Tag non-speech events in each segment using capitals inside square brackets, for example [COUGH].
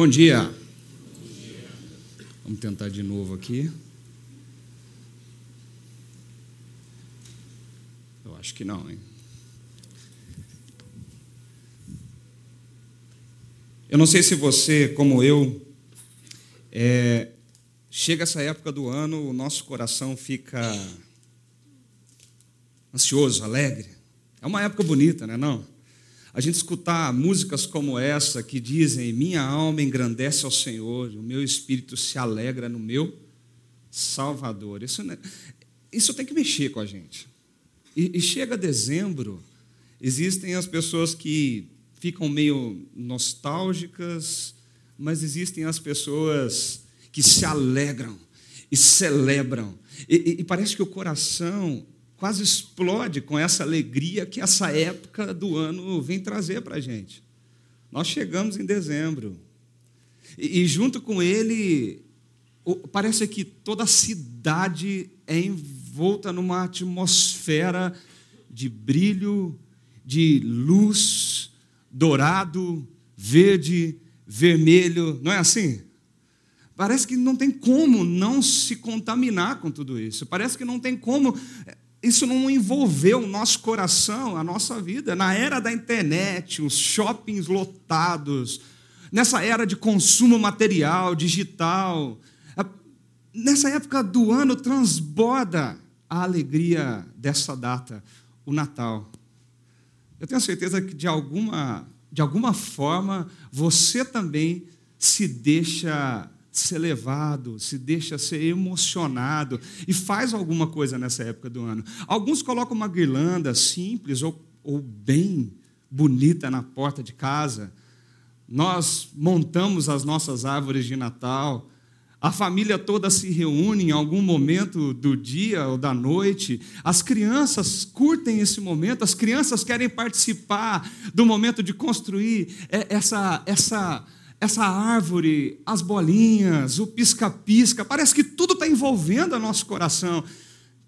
Bom dia. Vamos tentar de novo aqui. Eu acho que não, hein? Eu não sei se você, como eu, é, chega essa época do ano, o nosso coração fica ansioso, alegre. É uma época bonita, né? Não? A gente escutar músicas como essa que dizem: Minha alma engrandece ao Senhor, o meu espírito se alegra no meu Salvador. Isso, isso tem que mexer com a gente. E, e chega dezembro, existem as pessoas que ficam meio nostálgicas, mas existem as pessoas que se alegram e celebram. E, e, e parece que o coração quase explode com essa alegria que essa época do ano vem trazer para a gente. Nós chegamos em dezembro. E, e, junto com ele, parece que toda a cidade é envolta numa atmosfera de brilho, de luz, dourado, verde, vermelho. Não é assim? Parece que não tem como não se contaminar com tudo isso. Parece que não tem como isso não envolveu o nosso coração, a nossa vida. Na era da internet, os shoppings lotados, nessa era de consumo material, digital, nessa época do ano transborda a alegria dessa data, o Natal. Eu tenho certeza que de alguma, de alguma forma você também se deixa ser levado, se deixa ser emocionado e faz alguma coisa nessa época do ano. Alguns colocam uma guirlanda simples ou, ou bem bonita na porta de casa. Nós montamos as nossas árvores de Natal. A família toda se reúne em algum momento do dia ou da noite. As crianças curtem esse momento, as crianças querem participar do momento de construir essa, essa essa árvore, as bolinhas, o pisca-pisca, parece que tudo está envolvendo o nosso coração,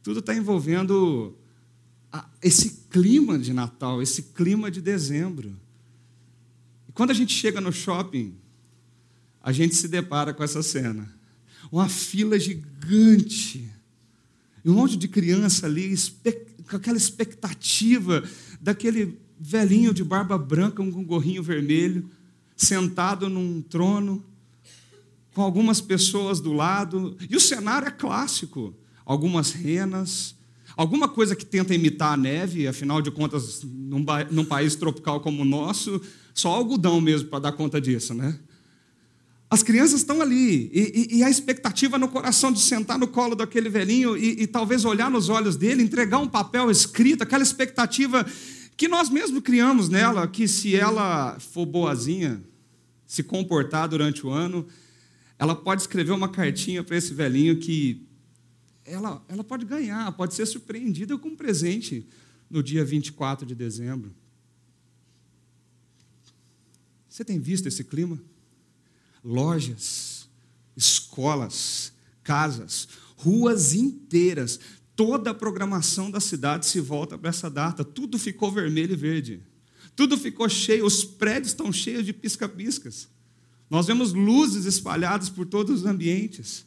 tudo está envolvendo esse clima de Natal, esse clima de dezembro. E quando a gente chega no shopping, a gente se depara com essa cena. Uma fila gigante, e um monte de criança ali, com aquela expectativa daquele velhinho de barba branca com um gorrinho vermelho sentado num trono, com algumas pessoas do lado, e o cenário é clássico: algumas renas, alguma coisa que tenta imitar a neve, afinal de contas, num, num país tropical como o nosso, só algodão mesmo para dar conta disso, né? As crianças estão ali, e, e, e, a expectativa no coração de sentar no colo daquele velhinho e, e talvez olhar nos olhos dele, entregar um papel escrito, aquela expectativa que nós mesmos criamos nela, que se ela for boazinha, se comportar durante o ano, ela pode escrever uma cartinha para esse velhinho que ela, ela pode ganhar, pode ser surpreendida com um presente no dia 24 de dezembro. Você tem visto esse clima? Lojas, escolas, casas, ruas inteiras, toda a programação da cidade se volta para essa data, tudo ficou vermelho e verde. Tudo ficou cheio, os prédios estão cheios de pisca-piscas. Nós vemos luzes espalhadas por todos os ambientes.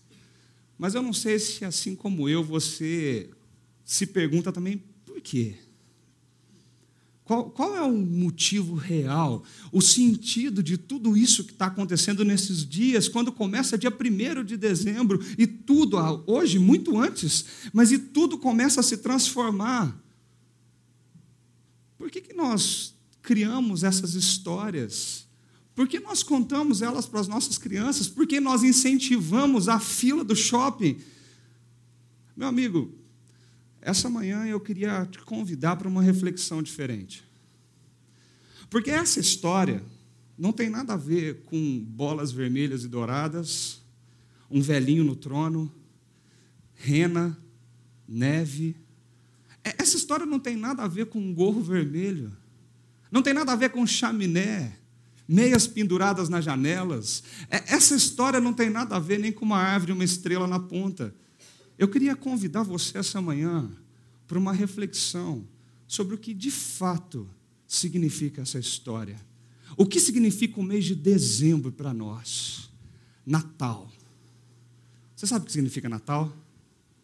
Mas eu não sei se, assim como eu, você se pergunta também por quê? Qual, qual, é o motivo real, o sentido de tudo isso que está acontecendo nesses dias, quando começa dia 1 de dezembro e tudo, hoje, muito antes, mas e tudo começa a se transformar? Por que, que nós criamos essas histórias? Por que nós contamos elas para as nossas crianças? Por que nós incentivamos a fila do shopping? Meu amigo, essa manhã eu queria te convidar para uma reflexão diferente. Porque essa história não tem nada a ver com bolas vermelhas e douradas, um velhinho no trono, rena, neve. Essa história não tem nada a ver com um gorro vermelho. Não tem nada a ver com chaminé, meias penduradas nas janelas. É, essa história não tem nada a ver nem com uma árvore e uma estrela na ponta. Eu queria convidar você essa manhã para uma reflexão sobre o que de fato significa essa história. O que significa o mês de dezembro para nós? Natal. Você sabe o que significa Natal?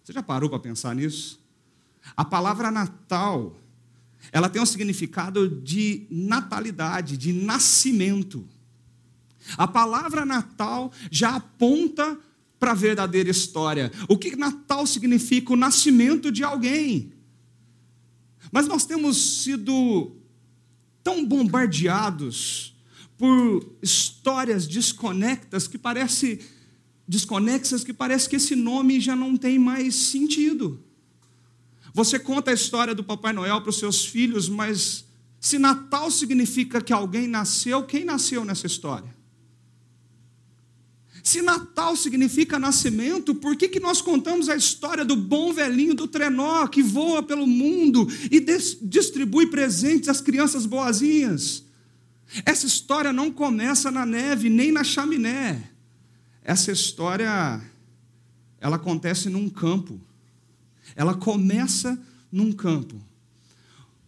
Você já parou para pensar nisso? A palavra Natal, ela tem um significado de natalidade, de nascimento. A palavra Natal já aponta para a verdadeira história. O que Natal significa? O nascimento de alguém. Mas nós temos sido tão bombardeados por histórias desconectas que parece desconexas que parece que esse nome já não tem mais sentido. Você conta a história do Papai Noel para os seus filhos, mas se Natal significa que alguém nasceu, quem nasceu nessa história? Se Natal significa nascimento, por que, que nós contamos a história do bom velhinho do trenó que voa pelo mundo e distribui presentes às crianças boazinhas? Essa história não começa na neve nem na chaminé. Essa história ela acontece num campo. Ela começa num campo.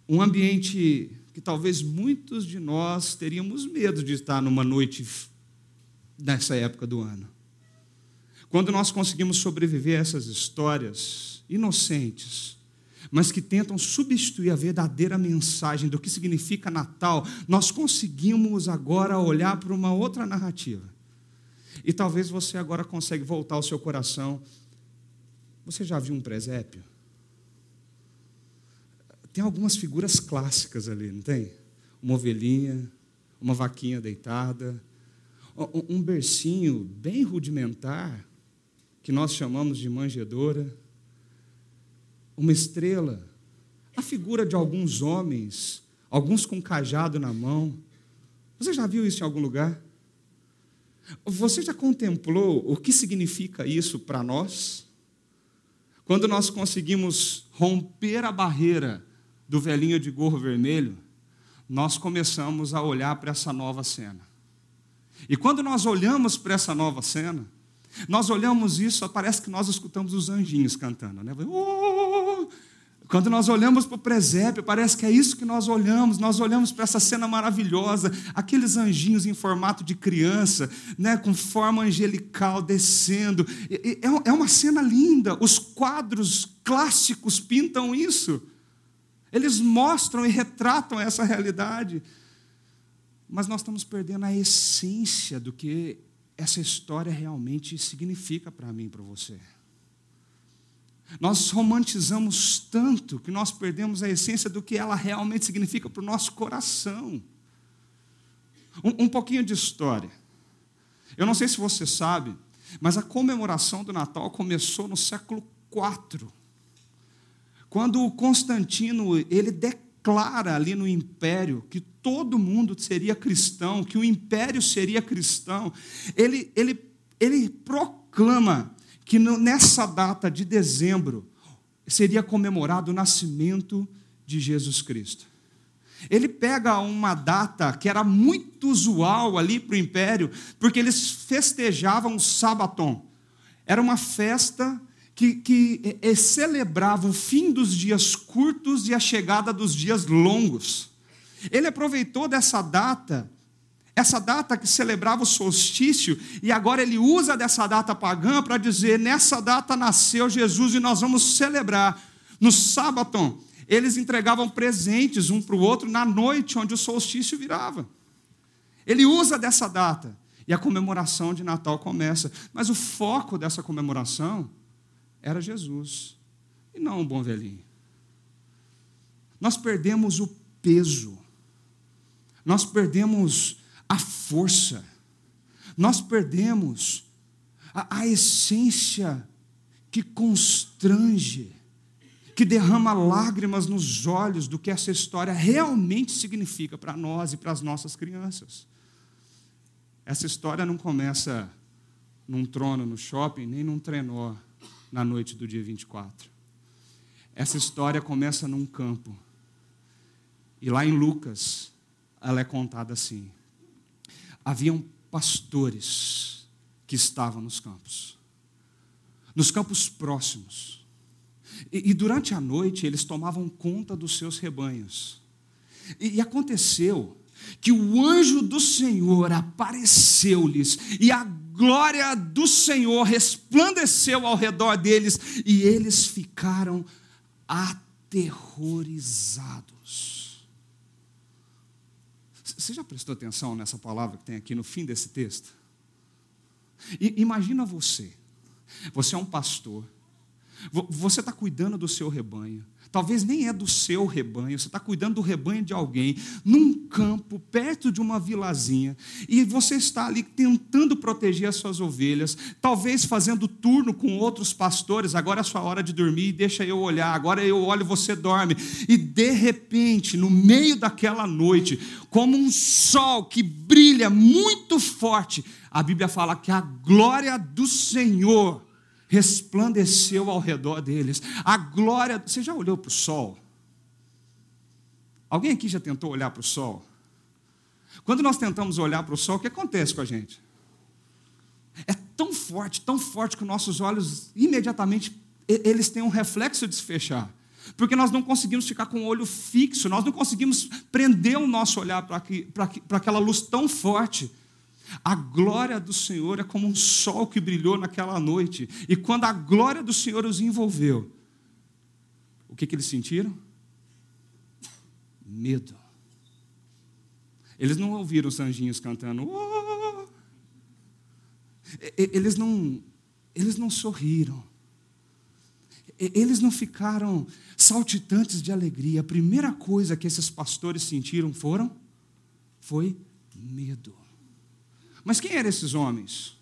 Um ambiente que talvez muitos de nós teríamos medo de estar numa noite nessa época do ano. Quando nós conseguimos sobreviver a essas histórias inocentes, mas que tentam substituir a verdadeira mensagem do que significa Natal, nós conseguimos agora olhar para uma outra narrativa. E talvez você agora consegue voltar ao seu coração. Você já viu um presépio? Tem algumas figuras clássicas ali, não tem? Uma ovelhinha, uma vaquinha deitada, um bercinho bem rudimentar, que nós chamamos de manjedoura, uma estrela, a figura de alguns homens, alguns com cajado na mão. Você já viu isso em algum lugar? Você já contemplou o que significa isso para nós? Quando nós conseguimos romper a barreira do velhinho de gorro vermelho, nós começamos a olhar para essa nova cena. E quando nós olhamos para essa nova cena, nós olhamos isso, parece que nós escutamos os anjinhos cantando, né? Oh! Quando nós olhamos para o presépio, parece que é isso que nós olhamos. Nós olhamos para essa cena maravilhosa, aqueles anjinhos em formato de criança, né, com forma angelical descendo. É, é uma cena linda. Os quadros clássicos pintam isso. Eles mostram e retratam essa realidade mas nós estamos perdendo a essência do que essa história realmente significa para mim e para você. Nós romantizamos tanto que nós perdemos a essência do que ela realmente significa para o nosso coração. Um, um pouquinho de história. Eu não sei se você sabe, mas a comemoração do Natal começou no século IV, quando Constantino ele declara ali no Império que todo mundo seria cristão, que o império seria cristão, ele, ele, ele proclama que nessa data de dezembro seria comemorado o nascimento de Jesus Cristo. Ele pega uma data que era muito usual ali para o império, porque eles festejavam o Sabaton. Era uma festa que, que é, celebrava o fim dos dias curtos e a chegada dos dias longos. Ele aproveitou dessa data, essa data que celebrava o solstício, e agora ele usa dessa data pagã para dizer: nessa data nasceu Jesus e nós vamos celebrar. No sábado, eles entregavam presentes um para o outro na noite onde o solstício virava. Ele usa dessa data e a comemoração de Natal começa. Mas o foco dessa comemoração era Jesus e não o bom velhinho. Nós perdemos o peso nós perdemos a força, nós perdemos a, a essência que constrange, que derrama lágrimas nos olhos do que essa história realmente significa para nós e para as nossas crianças. Essa história não começa num trono no shopping, nem num trenó na noite do dia 24. Essa história começa num campo. E lá em Lucas, ela é contada assim: haviam pastores que estavam nos campos, nos campos próximos, e, e durante a noite eles tomavam conta dos seus rebanhos. E, e aconteceu que o anjo do Senhor apareceu-lhes e a glória do Senhor resplandeceu ao redor deles e eles ficaram aterrorizados. Você já prestou atenção nessa palavra que tem aqui no fim desse texto? Imagina você, você é um pastor, você está cuidando do seu rebanho, talvez nem é do seu rebanho, você está cuidando do rebanho de alguém, num campo, perto de uma vilazinha, e você está ali tentando proteger as suas ovelhas, talvez fazendo turno com outros pastores, agora é sua hora de dormir, deixa eu olhar, agora eu olho, você dorme, e de repente, no meio daquela noite, como um sol que brilha muito forte, a Bíblia fala que a glória do Senhor resplandeceu ao redor deles. A glória. Você já olhou para o sol? Alguém aqui já tentou olhar para o sol? Quando nós tentamos olhar para o sol, o que acontece com a gente? É tão forte, tão forte que os nossos olhos imediatamente eles têm um reflexo de se fechar. Porque nós não conseguimos ficar com o olho fixo, nós não conseguimos prender o nosso olhar para aquela luz tão forte. A glória do Senhor é como um sol que brilhou naquela noite. E quando a glória do Senhor os envolveu, o que, que eles sentiram? Medo. Eles não ouviram os anjinhos cantando. Oh! Eles não, eles não sorriram. Eles não ficaram saltitantes de alegria. A primeira coisa que esses pastores sentiram foram foi medo. Mas quem eram esses homens?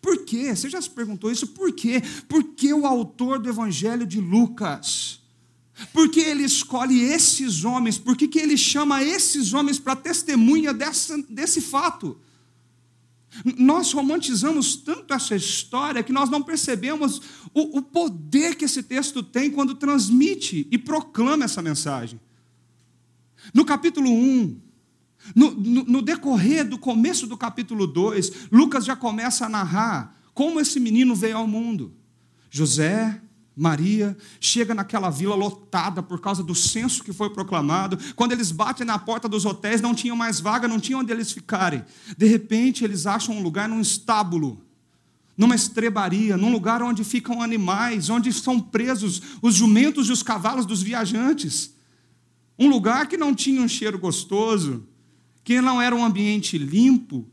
Por quê? Você já se perguntou isso? Por quê? Por que o autor do Evangelho de Lucas? Por que ele escolhe esses homens? Por que, que ele chama esses homens para testemunha dessa, desse fato? Nós romantizamos tanto essa história que nós não percebemos o, o poder que esse texto tem quando transmite e proclama essa mensagem. No capítulo 1, no, no, no, decorrer do começo do capítulo 2, Lucas já começa a narrar como esse menino veio ao mundo. José, Maria, chega naquela vila lotada por causa do censo que foi proclamado. Quando eles batem na porta dos hotéis, não tinham mais vaga, não tinham onde eles ficarem. De repente, eles acham um lugar num estábulo, numa estrebaria, num lugar onde ficam animais, onde são presos os jumentos e os cavalos dos viajantes. Um lugar que não tinha um cheiro gostoso, que não era um ambiente limpo,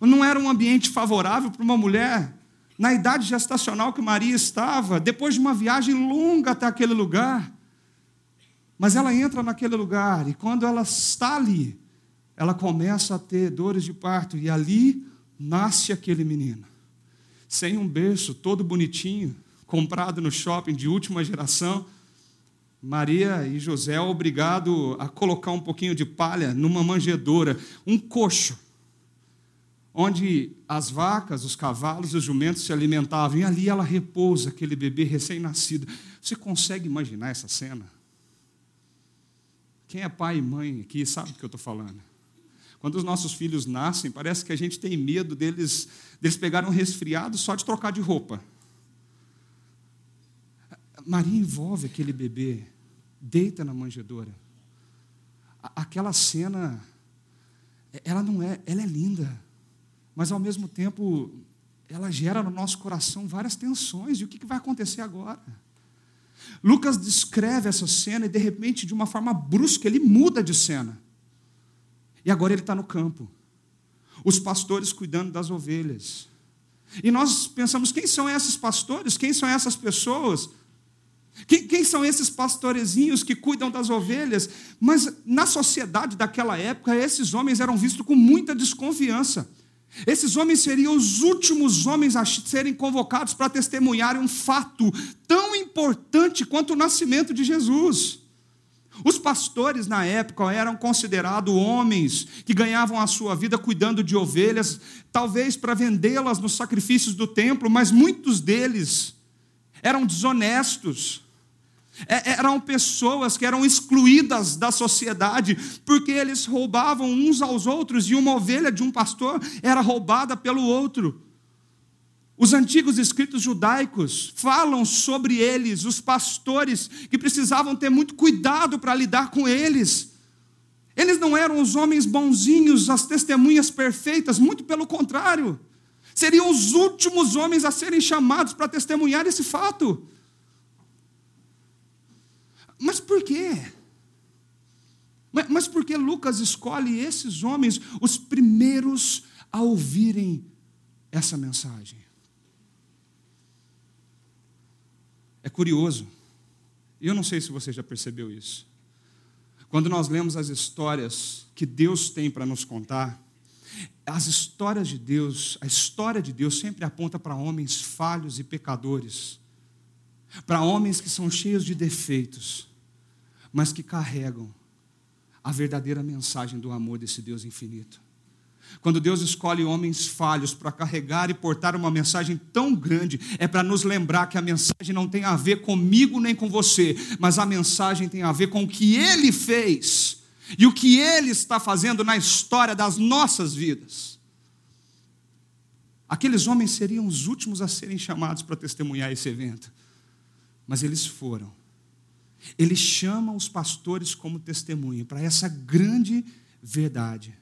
não era um ambiente favorável para uma mulher na idade gestacional que Maria estava, depois de uma viagem longa até aquele lugar. Mas ela entra naquele lugar e quando ela está ali, ela começa a ter dores de parto e ali nasce aquele menino. Sem um berço, todo bonitinho, comprado no shopping de última geração Maria e José obrigado a colocar um pouquinho de palha numa manjedoura, um coxo, onde as vacas, os cavalos os jumentos se alimentavam, e ali ela repousa aquele bebê recém-nascido. Você consegue imaginar essa cena? Quem é pai e mãe aqui sabe do que eu estou falando. Quando os nossos filhos nascem, parece que a gente tem medo deles, deles pegarem um resfriado só de trocar de roupa. Maria envolve aquele bebê, deita na manjedoura. Aquela cena, ela não é, ela é linda, mas ao mesmo tempo ela gera no nosso coração várias tensões. E o que vai acontecer agora? Lucas descreve essa cena e de repente, de uma forma brusca, ele muda de cena. E agora ele está no campo. Os pastores cuidando das ovelhas. E nós pensamos: quem são esses pastores? Quem são essas pessoas? Quem, quem, são esses pastorezinhos que cuidam das ovelhas? Mas na sociedade daquela época, esses homens eram vistos com muita desconfiança. Esses homens seriam os últimos homens a serem convocados para testemunharem um fato tão importante quanto o nascimento de Jesus. Os pastores na época eram considerados homens que ganhavam a sua vida cuidando de ovelhas, talvez para vendê-las nos sacrifícios do templo, mas muitos deles eram desonestos eram pessoas que eram excluídas da sociedade, porque eles roubavam uns aos outros, e uma ovelha de um pastor era roubada pelo outro. Os antigos escritos judaicos falam sobre eles, os pastores, que precisavam ter muito cuidado para lidar com eles. Eles não eram os homens bonzinhos, as testemunhas perfeitas, muito pelo contrário. Seriam os últimos homens a serem chamados para testemunhar esse fato. Mas por quê? Mas por que Lucas escolhe esses homens, os primeiros a ouvirem essa mensagem? É curioso, eu não sei se você já percebeu isso. Quando nós lemos as histórias que Deus tem para nos contar, as histórias de Deus, a história de Deus sempre aponta para homens falhos e pecadores, para homens que são cheios de defeitos, mas que carregam a verdadeira mensagem do amor desse Deus infinito. Quando Deus escolhe homens falhos para carregar e portar uma mensagem tão grande, é para nos lembrar que a mensagem não tem a ver comigo nem com você, mas a mensagem tem a ver com o que Ele fez e o que Ele está fazendo na história das nossas vidas. Aqueles homens seriam os últimos a serem chamados para testemunhar esse evento, mas eles foram ele chama os pastores como testemunho para essa grande verdade.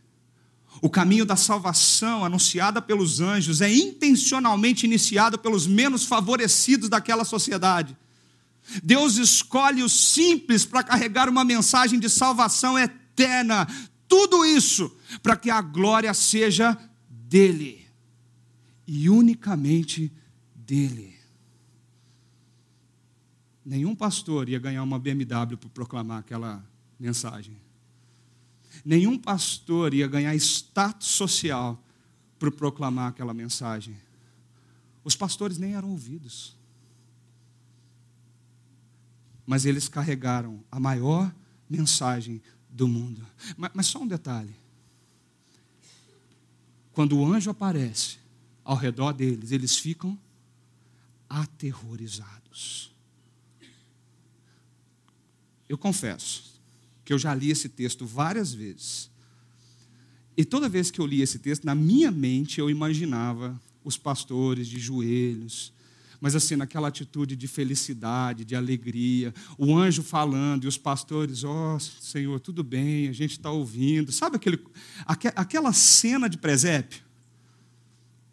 O caminho da salvação anunciada pelos anjos é intencionalmente iniciado pelos menos favorecidos daquela sociedade. Deus escolhe os simples para carregar uma mensagem de salvação eterna. Tudo isso para que a glória seja dele e unicamente dele. Nenhum pastor ia ganhar uma BMW por proclamar aquela mensagem. Nenhum pastor ia ganhar status social por proclamar aquela mensagem. Os pastores nem eram ouvidos. Mas eles carregaram a maior mensagem do mundo. Mas, mas só um detalhe: quando o anjo aparece ao redor deles, eles ficam aterrorizados. Eu confesso que eu já li esse texto várias vezes. E toda vez que eu li esse texto, na minha mente eu imaginava os pastores de joelhos, mas assim, naquela atitude de felicidade, de alegria, o anjo falando e os pastores, ó oh, Senhor, tudo bem, a gente está ouvindo. Sabe aquele, aquela cena de presépio?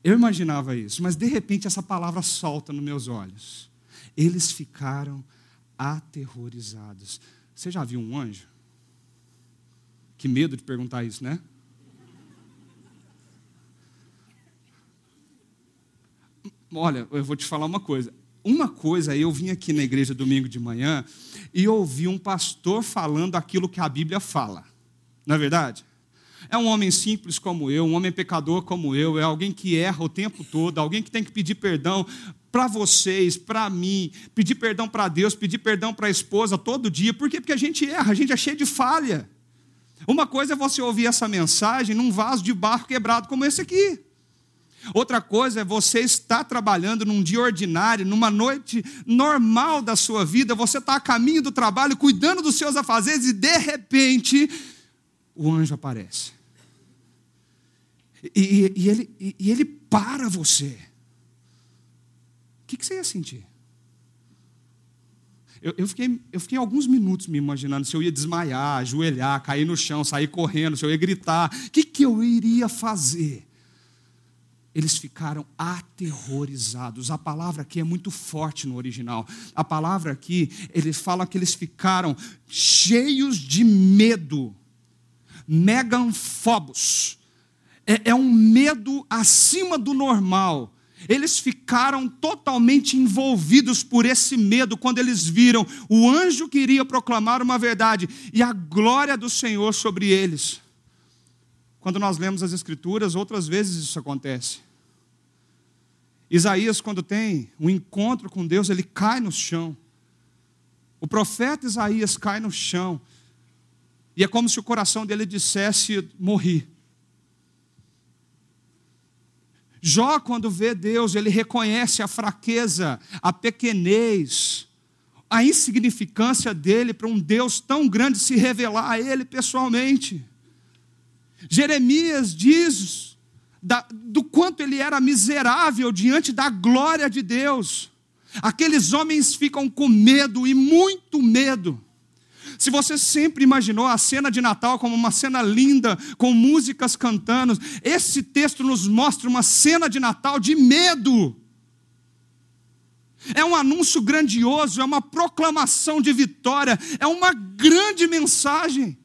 Eu imaginava isso, mas de repente essa palavra solta nos meus olhos. Eles ficaram aterrorizados. Você já viu um anjo? Que medo de perguntar isso, né? Olha, eu vou te falar uma coisa. Uma coisa, eu vim aqui na igreja domingo de manhã e ouvi um pastor falando aquilo que a Bíblia fala. Não é verdade? É um homem simples como eu, um homem pecador como eu, é alguém que erra o tempo todo, alguém que tem que pedir perdão para vocês, para mim, pedir perdão para Deus, pedir perdão para a esposa todo dia. Por quê? Porque a gente erra, a gente é cheio de falha. Uma coisa é você ouvir essa mensagem num vaso de barro quebrado como esse aqui. Outra coisa é você estar trabalhando num dia ordinário, numa noite normal da sua vida, você está a caminho do trabalho, cuidando dos seus afazeres e de repente o anjo aparece. E, e, e ele, e, e ele para você que, que você ia sentir? Eu, eu, fiquei, eu fiquei alguns minutos me imaginando se eu ia desmaiar, ajoelhar, cair no chão, sair correndo, se eu ia gritar. O que, que eu iria fazer? Eles ficaram aterrorizados. A palavra aqui é muito forte no original. A palavra aqui, ele fala que eles ficaram cheios de medo. Meganfobos. É, é um medo acima do normal eles ficaram totalmente envolvidos por esse medo quando eles viram o anjo que iria proclamar uma verdade e a glória do Senhor sobre eles. Quando nós lemos as Escrituras, outras vezes isso acontece. Isaías, quando tem um encontro com Deus, ele cai no chão. O profeta Isaías cai no chão. E é como se o coração dele dissesse: Morri. Jó, quando vê Deus, ele reconhece a fraqueza, a pequenez, a insignificância dele para um Deus tão grande se revelar a ele pessoalmente. Jeremias diz da, do quanto ele era miserável diante da glória de Deus. Aqueles homens ficam com medo e muito medo. Se você sempre imaginou a cena de Natal como uma cena linda, com músicas cantando, esse texto nos mostra uma cena de Natal de medo. É um anúncio grandioso, é uma proclamação de vitória, é uma grande mensagem.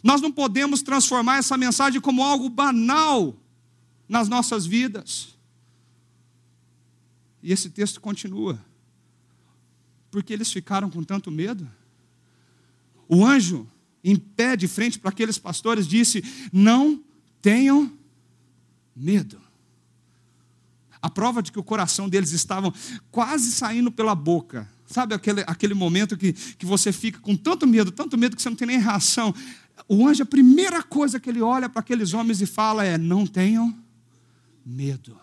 Nós não podemos transformar essa mensagem como algo banal nas nossas vidas. E esse texto continua. Porque eles ficaram com tanto medo? O anjo, em pé de frente para aqueles pastores, disse: Não tenham medo. A prova de que o coração deles estava quase saindo pela boca. Sabe aquele, aquele momento que, que você fica com tanto medo, tanto medo que você não tem nem reação. O anjo, a primeira coisa que ele olha para aqueles homens e fala é: Não tenham medo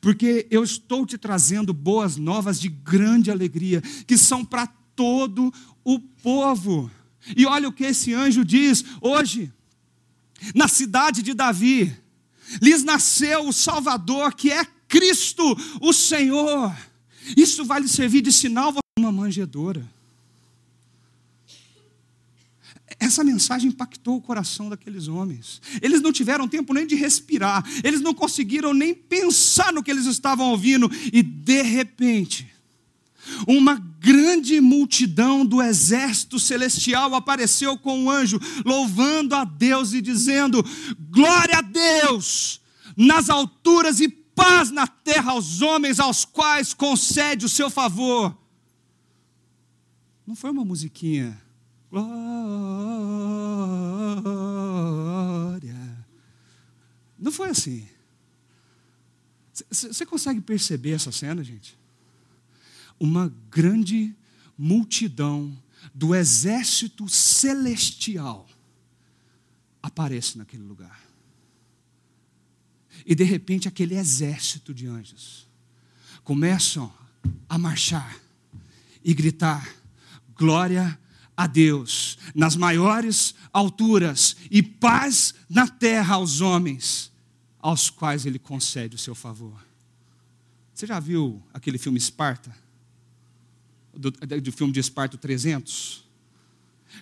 porque eu estou te trazendo boas novas de grande alegria, que são para todo o povo. E olha o que esse anjo diz hoje, na cidade de Davi, lhes nasceu o Salvador, que é Cristo, o Senhor. Isso vai lhe servir de sinal uma manjedora. Essa mensagem impactou o coração daqueles homens. Eles não tiveram tempo nem de respirar, eles não conseguiram nem pensar no que eles estavam ouvindo, e de repente, uma grande multidão do exército celestial apareceu com um anjo, louvando a Deus e dizendo: Glória a Deus nas alturas e paz na terra aos homens aos quais concede o seu favor. Não foi uma musiquinha glória. Não foi assim. Você consegue perceber essa cena, gente? Uma grande multidão do exército celestial aparece naquele lugar. E de repente aquele exército de anjos começam a marchar e gritar: glória a Deus nas maiores alturas e paz na terra aos homens, aos quais Ele concede o seu favor. Você já viu aquele filme Esparta? Do, do filme de Esparta 300?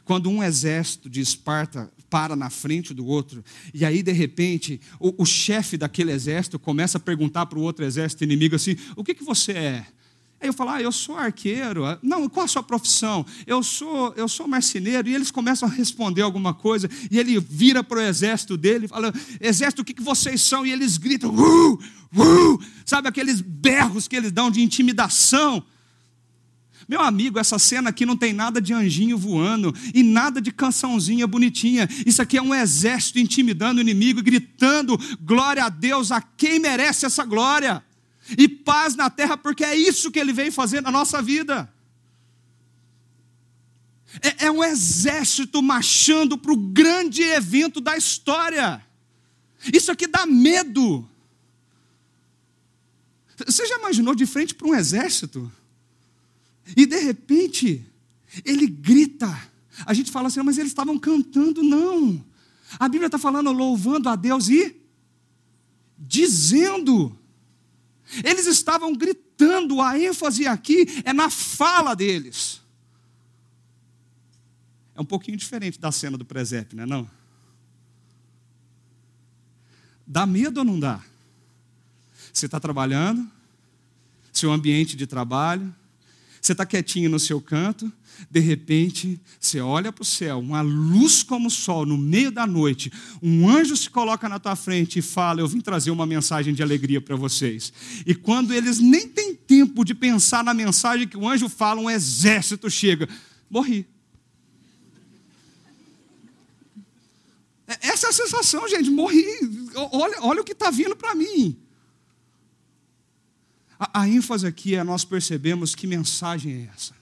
Quando um exército de Esparta para na frente do outro, e aí de repente o, o chefe daquele exército começa a perguntar para o outro exército inimigo assim: o que, que você é? Aí eu falo, ah, eu sou arqueiro. Não, qual a sua profissão? Eu sou, eu sou marceneiro. E eles começam a responder alguma coisa. E ele vira para o exército dele e fala, exército, o que, que vocês são? E eles gritam, uh, uh, sabe aqueles berros que eles dão de intimidação. Meu amigo, essa cena aqui não tem nada de anjinho voando e nada de cançãozinha bonitinha. Isso aqui é um exército intimidando o inimigo e gritando glória a Deus a quem merece essa glória e paz na terra, porque é isso que ele veio fazer na nossa vida. É, é um exército marchando para o grande evento da história. Isso aqui dá medo. Você já imaginou de frente para um exército? E de repente, ele grita. A gente fala assim, mas eles estavam cantando. Não. A Bíblia está falando louvando a Deus e dizendo. Eles estavam gritando, a ênfase aqui é na fala deles. É um pouquinho diferente da cena do presépio, não é não? Dá medo ou não dá? Você está trabalhando, seu ambiente de trabalho, você está quietinho no seu canto, de repente, você olha para o céu, uma luz como o sol, no meio da noite, um anjo se coloca na tua frente e fala: Eu vim trazer uma mensagem de alegria para vocês. E quando eles nem têm tempo de pensar na mensagem que o anjo fala, um exército chega. Morri. É, essa é a sensação, gente. Morri. Olha, olha o que está vindo para mim. A, a ênfase aqui é nós percebemos que mensagem é essa.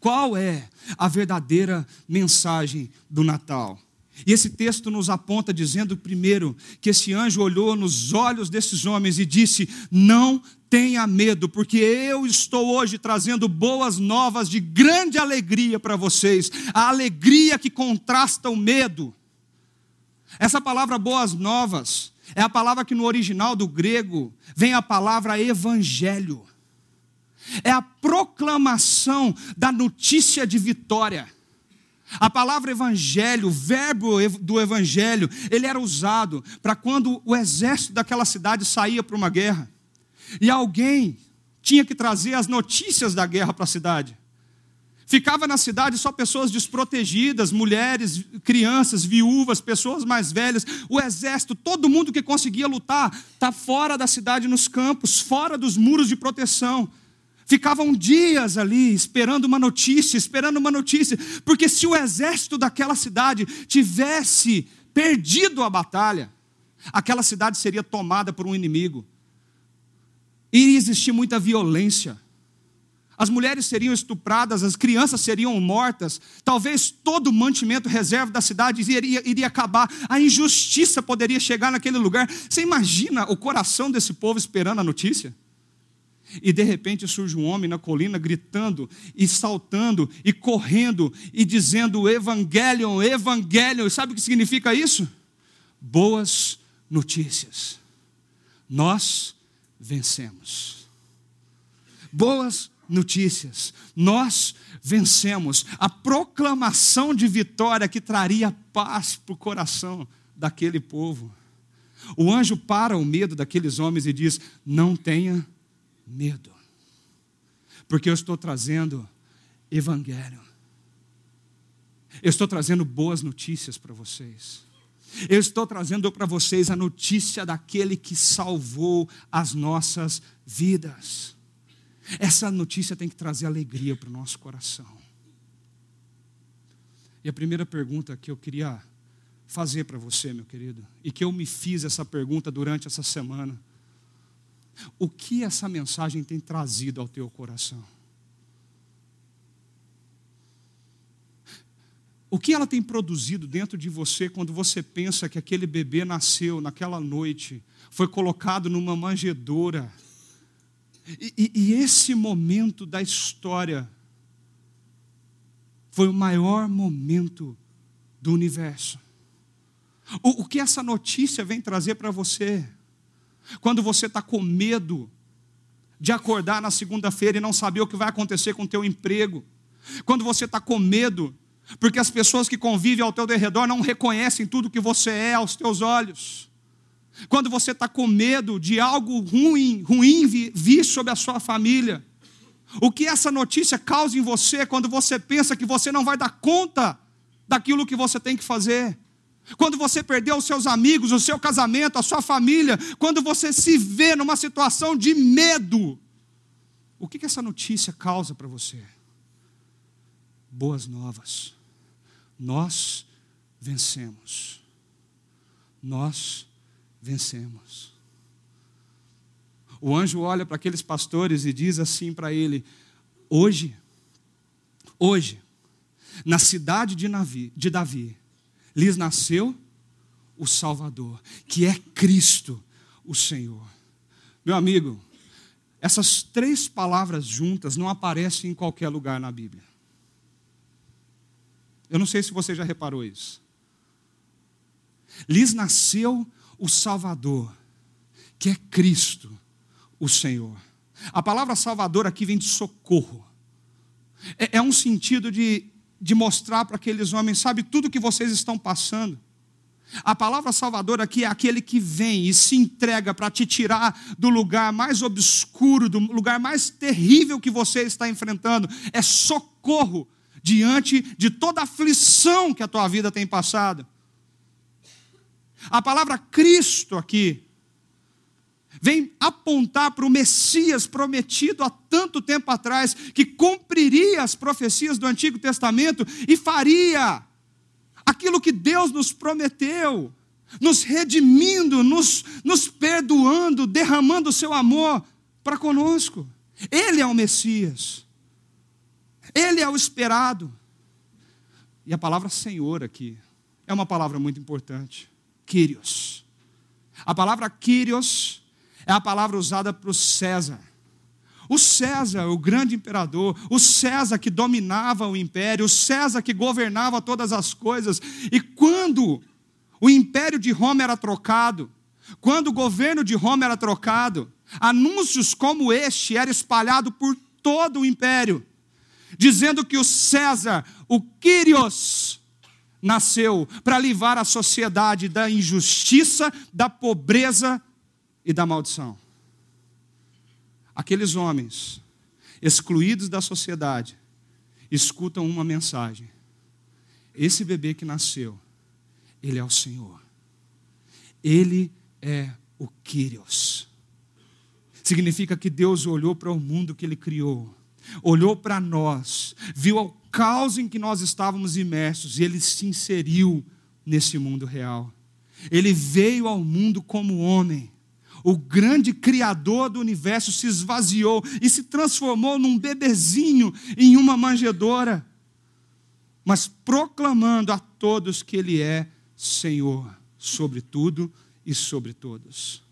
Qual é a verdadeira mensagem do Natal? E esse texto nos aponta dizendo, primeiro, que esse anjo olhou nos olhos desses homens e disse: Não tenha medo, porque eu estou hoje trazendo boas novas de grande alegria para vocês, a alegria que contrasta o medo. Essa palavra boas novas é a palavra que no original do grego vem a palavra evangelho é a proclamação da notícia de vitória. A palavra evangelho, o verbo do evangelho, ele era usado para quando o exército daquela cidade saía para uma guerra. E alguém tinha que trazer as notícias da guerra para a cidade. Ficava na cidade só pessoas desprotegidas, mulheres, crianças, viúvas, pessoas mais velhas. O exército, todo mundo que conseguia lutar, está fora da cidade, nos campos, fora dos muros de proteção. Ficavam dias ali esperando uma notícia, esperando uma notícia, porque se o exército daquela cidade tivesse perdido a batalha, aquela cidade seria tomada por um inimigo. Iria existir muita violência as mulheres seriam estupradas, as crianças seriam mortas, talvez todo o mantimento reserva da cidade iria, iria acabar, a injustiça poderia chegar naquele lugar. Você imagina o coração desse povo esperando a notícia? E de repente surge um homem na colina gritando e saltando e correndo e dizendo Evangelion, Evangelion. Sabe o que significa isso? Boas notícias. Nós vencemos. Boas notícias. Nós vencemos. A proclamação de vitória que traria paz para o coração daquele povo. O anjo para o medo daqueles homens e diz: Não tenha medo, porque eu estou trazendo evangelho. Eu estou trazendo boas notícias para vocês. Eu estou trazendo para vocês a notícia daquele que salvou as nossas vidas. Essa notícia tem que trazer alegria para o nosso coração. E a primeira pergunta que eu queria fazer para você, meu querido, e que eu me fiz essa pergunta durante essa semana: o que essa mensagem tem trazido ao teu coração? O que ela tem produzido dentro de você quando você pensa que aquele bebê nasceu naquela noite, foi colocado numa manjedoura, e, e, e esse momento da história foi o maior momento do universo. O, o que essa notícia vem trazer para você? Quando você está com medo de acordar na segunda-feira e não saber o que vai acontecer com o teu emprego. Quando você está com medo, porque as pessoas que convivem ao teu redor não reconhecem tudo que você é aos teus olhos. Quando você está com medo de algo ruim, ruim vir sobre a sua família. O que essa notícia causa em você quando você pensa que você não vai dar conta daquilo que você tem que fazer. Quando você perdeu os seus amigos, o seu casamento, a sua família, quando você se vê numa situação de medo, o que, que essa notícia causa para você? Boas novas. Nós vencemos. Nós vencemos. O anjo olha para aqueles pastores e diz assim para ele: Hoje, hoje, na cidade de, Navi, de Davi, lhes nasceu o Salvador, que é Cristo, o Senhor. Meu amigo, essas três palavras juntas não aparecem em qualquer lugar na Bíblia. Eu não sei se você já reparou isso. Lhes nasceu o Salvador, que é Cristo, o Senhor. A palavra Salvador aqui vem de socorro. É, é um sentido de, de mostrar para aqueles homens, sabe, tudo que vocês estão passando. A palavra Salvador aqui é aquele que vem e se entrega para te tirar do lugar mais obscuro, do lugar mais terrível que você está enfrentando. É socorro diante de toda aflição que a tua vida tem passado. A palavra Cristo aqui vem apontar para o Messias prometido há tanto tempo atrás, que cumpriria as profecias do Antigo Testamento e faria aquilo que Deus nos prometeu, nos redimindo, nos, nos perdoando, derramando o seu amor para conosco. Ele é o Messias, ele é o esperado. E a palavra Senhor aqui é uma palavra muito importante. Kyrios. A palavra Kyrios é a palavra usada para o César. O César, o grande imperador, o César que dominava o império, o César que governava todas as coisas. E quando o império de Roma era trocado, quando o governo de Roma era trocado, anúncios como este eram espalhados por todo o império dizendo que o César, o Quírios, nasceu para livrar a sociedade da injustiça, da pobreza e da maldição. Aqueles homens excluídos da sociedade escutam uma mensagem: esse bebê que nasceu, ele é o Senhor. Ele é o Quírios. Significa que Deus olhou para o mundo que ele criou, olhou para nós, viu caos em que nós estávamos imersos ele se inseriu nesse mundo real. Ele veio ao mundo como homem. O grande criador do universo se esvaziou e se transformou num bebezinho em uma manjedora, mas proclamando a todos que ele é Senhor sobre tudo e sobre todos.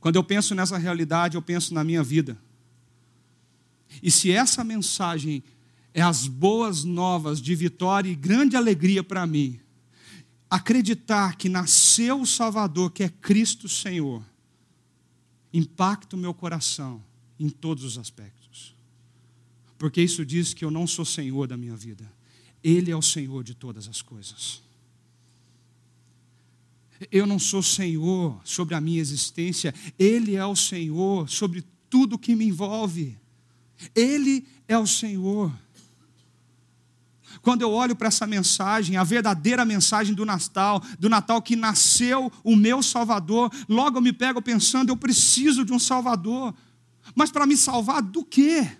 Quando eu penso nessa realidade, eu penso na minha vida. E se essa mensagem é as boas novas de vitória e grande alegria para mim, acreditar que nasceu o Salvador, que é Cristo Senhor, impacta o meu coração em todos os aspectos. Porque isso diz que eu não sou senhor da minha vida, Ele é o Senhor de todas as coisas. Eu não sou senhor sobre a minha existência, Ele é o Senhor sobre tudo que me envolve. Ele é o Senhor. Quando eu olho para essa mensagem, a verdadeira mensagem do Natal, do Natal que nasceu o meu Salvador, logo eu me pego pensando, eu preciso de um Salvador. Mas para me salvar do quê?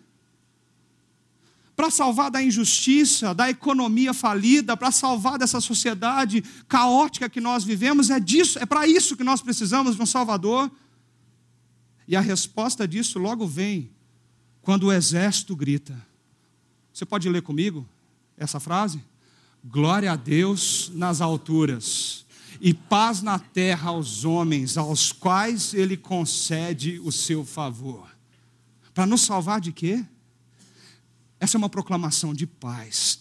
Para salvar da injustiça, da economia falida, para salvar dessa sociedade caótica que nós vivemos, é disso, é para isso que nós precisamos de um Salvador. E a resposta disso logo vem quando o exército grita. Você pode ler comigo essa frase? Glória a Deus nas alturas e paz na terra aos homens, aos quais ele concede o seu favor. Para nos salvar de quê? Essa é uma proclamação de paz.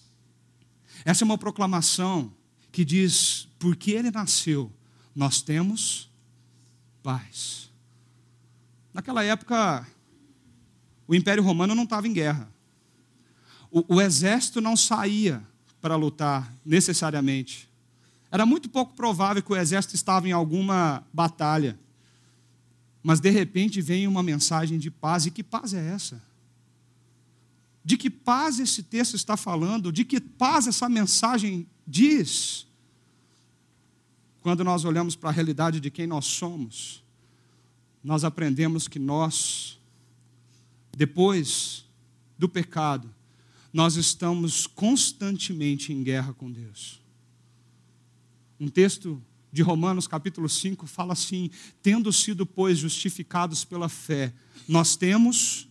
Essa é uma proclamação que diz: porque ele nasceu, nós temos paz. Naquela época, o Império Romano não estava em guerra. O, o exército não saía para lutar necessariamente. Era muito pouco provável que o exército estava em alguma batalha. Mas de repente vem uma mensagem de paz. E que paz é essa? De que paz esse texto está falando? De que paz essa mensagem diz? Quando nós olhamos para a realidade de quem nós somos, nós aprendemos que nós depois do pecado, nós estamos constantemente em guerra com Deus. Um texto de Romanos capítulo 5 fala assim: tendo sido, pois, justificados pela fé, nós temos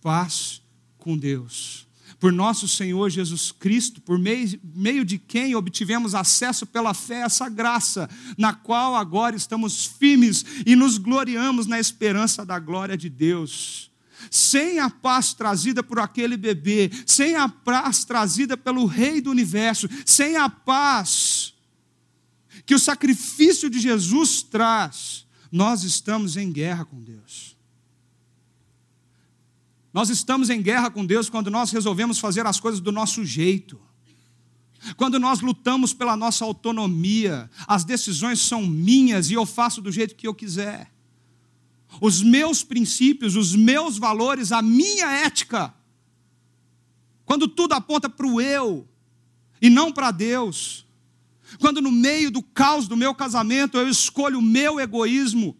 paz com Deus. Por nosso Senhor Jesus Cristo, por meio, meio de quem obtivemos acesso pela fé a essa graça, na qual agora estamos firmes e nos gloriamos na esperança da glória de Deus sem a paz trazida por aquele bebê, sem a paz trazida pelo Rei do universo, sem a paz que o sacrifício de Jesus traz, nós estamos em guerra com Deus. Nós estamos em guerra com Deus quando nós resolvemos fazer as coisas do nosso jeito. Quando nós lutamos pela nossa autonomia, as decisões são minhas e eu faço do jeito que eu quiser os meus princípios, os meus valores, a minha ética. Quando tudo aponta para o eu e não para Deus. Quando no meio do caos do meu casamento eu escolho o meu egoísmo,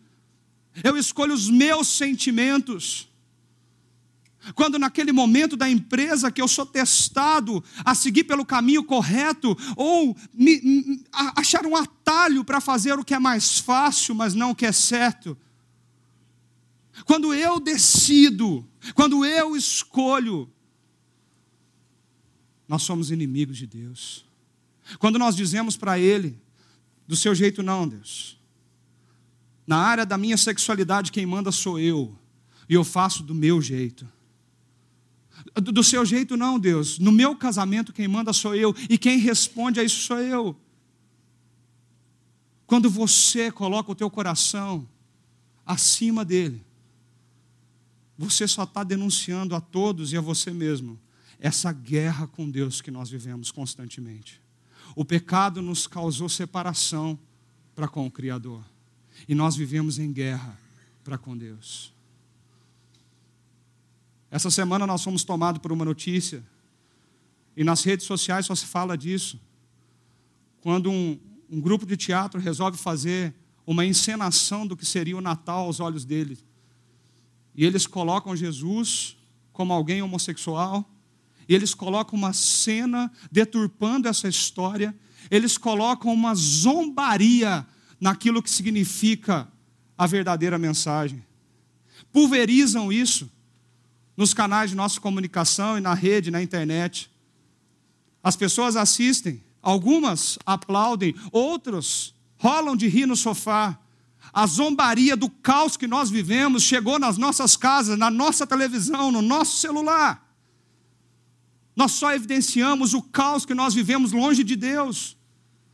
eu escolho os meus sentimentos. Quando naquele momento da empresa que eu sou testado a seguir pelo caminho correto, ou me, me, achar um atalho para fazer o que é mais fácil, mas não o que é certo, quando eu decido, quando eu escolho, nós somos inimigos de Deus. Quando nós dizemos para Ele, do seu jeito não, Deus. Na área da minha sexualidade, quem manda sou eu, e eu faço do meu jeito. Do seu jeito não, Deus. No meu casamento, quem manda sou eu, e quem responde a isso sou eu. Quando você coloca o teu coração acima dele, você só está denunciando a todos e a você mesmo essa guerra com Deus que nós vivemos constantemente. O pecado nos causou separação para com o Criador. E nós vivemos em guerra para com Deus. Essa semana nós fomos tomados por uma notícia, e nas redes sociais só se fala disso. Quando um, um grupo de teatro resolve fazer uma encenação do que seria o Natal aos olhos deles. E eles colocam Jesus como alguém homossexual, e eles colocam uma cena deturpando essa história, eles colocam uma zombaria naquilo que significa a verdadeira mensagem. Pulverizam isso nos canais de nossa comunicação e na rede, na internet. As pessoas assistem, algumas aplaudem, outros rolam de rir no sofá. A zombaria do caos que nós vivemos chegou nas nossas casas, na nossa televisão, no nosso celular. Nós só evidenciamos o caos que nós vivemos longe de Deus,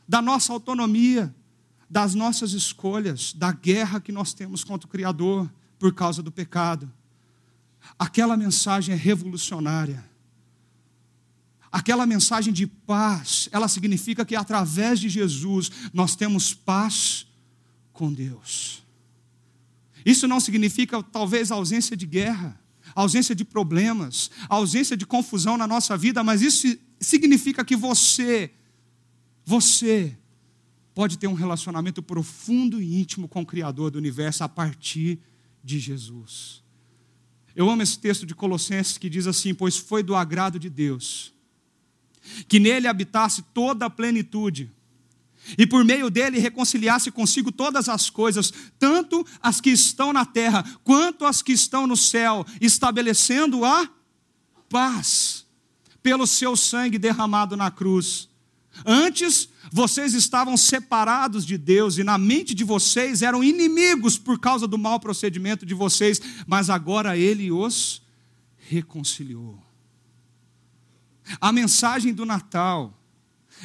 da nossa autonomia, das nossas escolhas, da guerra que nós temos contra o Criador por causa do pecado. Aquela mensagem é revolucionária. Aquela mensagem de paz, ela significa que através de Jesus nós temos paz com Deus. Isso não significa talvez ausência de guerra ausência de problemas, ausência de confusão na nossa vida, mas isso significa que você, você, pode ter um relacionamento profundo e íntimo com o Criador do universo a partir de Jesus. Eu amo esse texto de Colossenses que diz assim: Pois foi do agrado de Deus que nele habitasse toda a plenitude e por meio dele reconciliasse consigo todas as coisas, tanto as que estão na terra quanto as que estão no céu, estabelecendo a paz pelo seu sangue derramado na cruz. Antes, vocês estavam separados de Deus e na mente de vocês eram inimigos por causa do mau procedimento de vocês, mas agora ele os reconciliou. A mensagem do Natal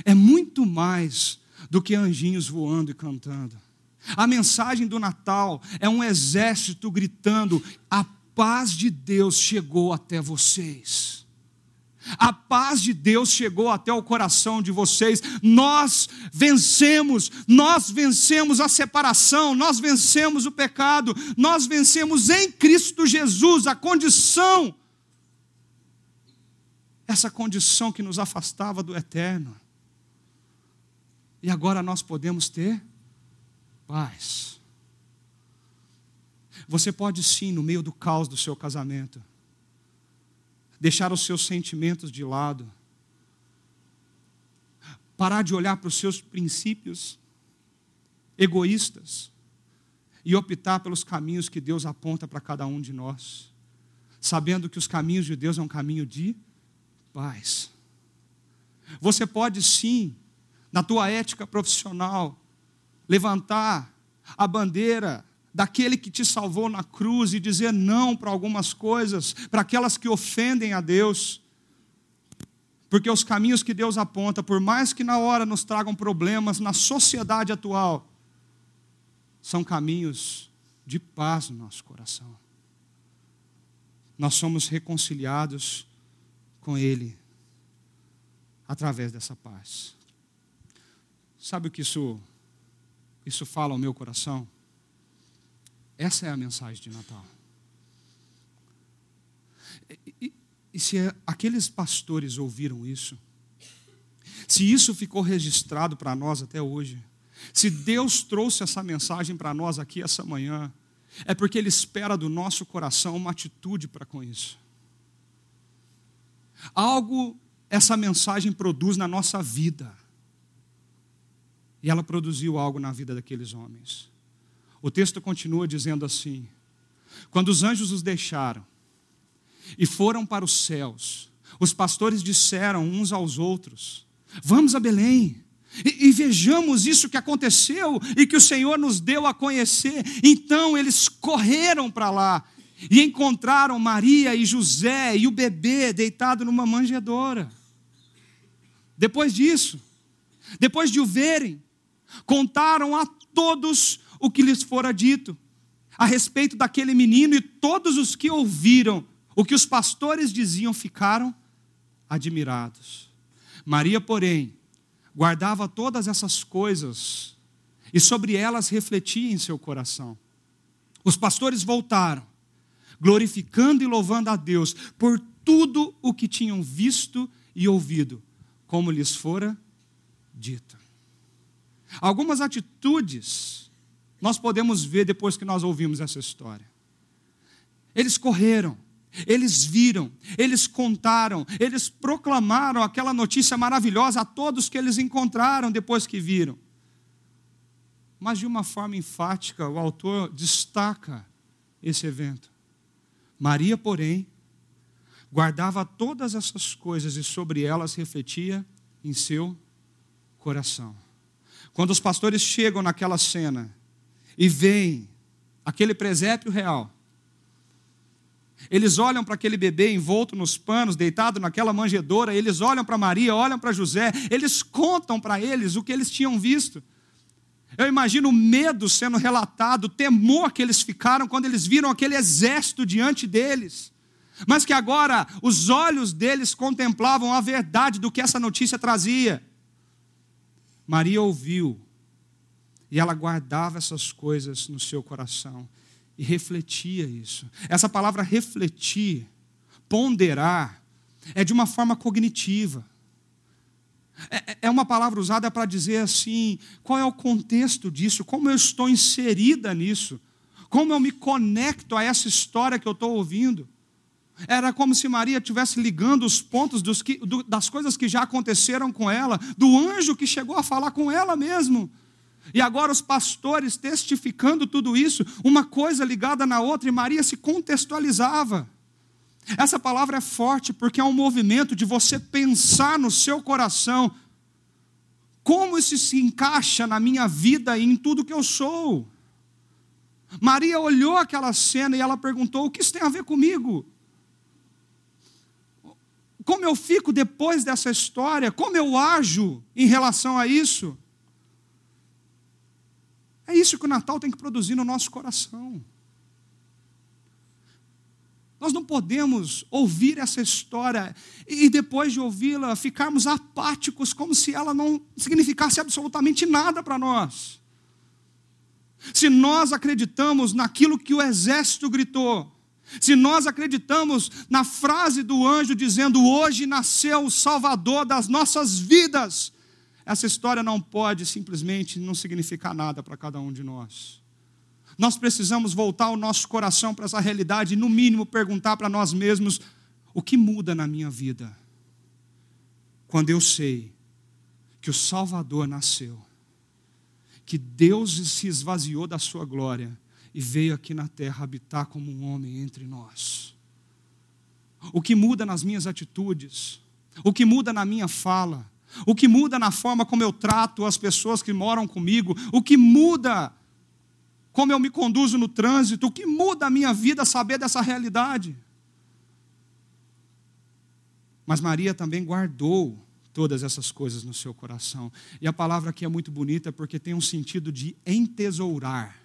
é muito mais do que anjinhos voando e cantando. A mensagem do Natal é um exército gritando: a paz de Deus chegou até vocês. A paz de Deus chegou até o coração de vocês. Nós vencemos, nós vencemos a separação, nós vencemos o pecado, nós vencemos em Cristo Jesus a condição, essa condição que nos afastava do eterno. E agora nós podemos ter paz. Você pode sim, no meio do caos do seu casamento, deixar os seus sentimentos de lado, parar de olhar para os seus princípios egoístas e optar pelos caminhos que Deus aponta para cada um de nós, sabendo que os caminhos de Deus é um caminho de paz. Você pode sim na tua ética profissional, levantar a bandeira daquele que te salvou na cruz e dizer não para algumas coisas, para aquelas que ofendem a Deus. Porque os caminhos que Deus aponta, por mais que na hora nos tragam problemas na sociedade atual, são caminhos de paz no nosso coração. Nós somos reconciliados com Ele através dessa paz. Sabe o que isso, isso fala ao meu coração? Essa é a mensagem de Natal. E, e, e se aqueles pastores ouviram isso, se isso ficou registrado para nós até hoje, se Deus trouxe essa mensagem para nós aqui essa manhã, é porque Ele espera do nosso coração uma atitude para com isso. Algo essa mensagem produz na nossa vida. E ela produziu algo na vida daqueles homens. O texto continua dizendo assim: Quando os anjos os deixaram e foram para os céus, os pastores disseram uns aos outros: Vamos a Belém. E, e, vejamos isso que aconteceu e que o Senhor nos deu a conhecer. Então eles correram para lá e encontraram Maria e José e o bebê deitado numa manjedoura. Depois disso, depois de o verem, Contaram a todos o que lhes fora dito a respeito daquele menino, e todos os que ouviram o que os pastores diziam ficaram admirados. Maria, porém, guardava todas essas coisas e sobre elas refletia em seu coração. Os pastores voltaram, glorificando e louvando a Deus por tudo o que tinham visto e ouvido, como lhes fora dito. Algumas atitudes nós podemos ver depois que nós ouvimos essa história. Eles correram, eles viram, eles contaram, eles proclamaram aquela notícia maravilhosa a todos que eles encontraram depois que viram. Mas de uma forma enfática, o autor destaca esse evento. Maria, porém, guardava todas essas coisas e sobre elas refletia em seu coração. Quando os pastores chegam naquela cena e veem aquele presépio real, eles olham para aquele bebê envolto nos panos, deitado naquela manjedoura, eles olham para Maria, olham para José, eles contam para eles o que eles tinham visto. Eu imagino o medo sendo relatado, o temor que eles ficaram quando eles viram aquele exército diante deles. Mas que agora os olhos deles contemplavam a verdade do que essa notícia trazia. Maria ouviu e ela guardava essas coisas no seu coração e refletia isso. Essa palavra refletir, ponderar, é de uma forma cognitiva. É, é uma palavra usada para dizer assim: qual é o contexto disso, como eu estou inserida nisso, como eu me conecto a essa história que eu estou ouvindo. Era como se Maria estivesse ligando os pontos que, do, das coisas que já aconteceram com ela, do anjo que chegou a falar com ela mesmo. E agora os pastores testificando tudo isso, uma coisa ligada na outra, e Maria se contextualizava. Essa palavra é forte porque é um movimento de você pensar no seu coração como isso se encaixa na minha vida e em tudo que eu sou. Maria olhou aquela cena e ela perguntou: o que isso tem a ver comigo? Como eu fico depois dessa história? Como eu ajo em relação a isso? É isso que o Natal tem que produzir no nosso coração. Nós não podemos ouvir essa história e depois de ouvi-la ficarmos apáticos, como se ela não significasse absolutamente nada para nós. Se nós acreditamos naquilo que o exército gritou, se nós acreditamos na frase do anjo dizendo: Hoje nasceu o Salvador das nossas vidas, essa história não pode simplesmente não significar nada para cada um de nós. Nós precisamos voltar o nosso coração para essa realidade e, no mínimo, perguntar para nós mesmos: o que muda na minha vida? Quando eu sei que o Salvador nasceu, que Deus se esvaziou da sua glória e veio aqui na terra habitar como um homem entre nós. O que muda nas minhas atitudes, o que muda na minha fala, o que muda na forma como eu trato as pessoas que moram comigo, o que muda como eu me conduzo no trânsito, o que muda a minha vida saber dessa realidade. Mas Maria também guardou todas essas coisas no seu coração. E a palavra aqui é muito bonita porque tem um sentido de entesourar.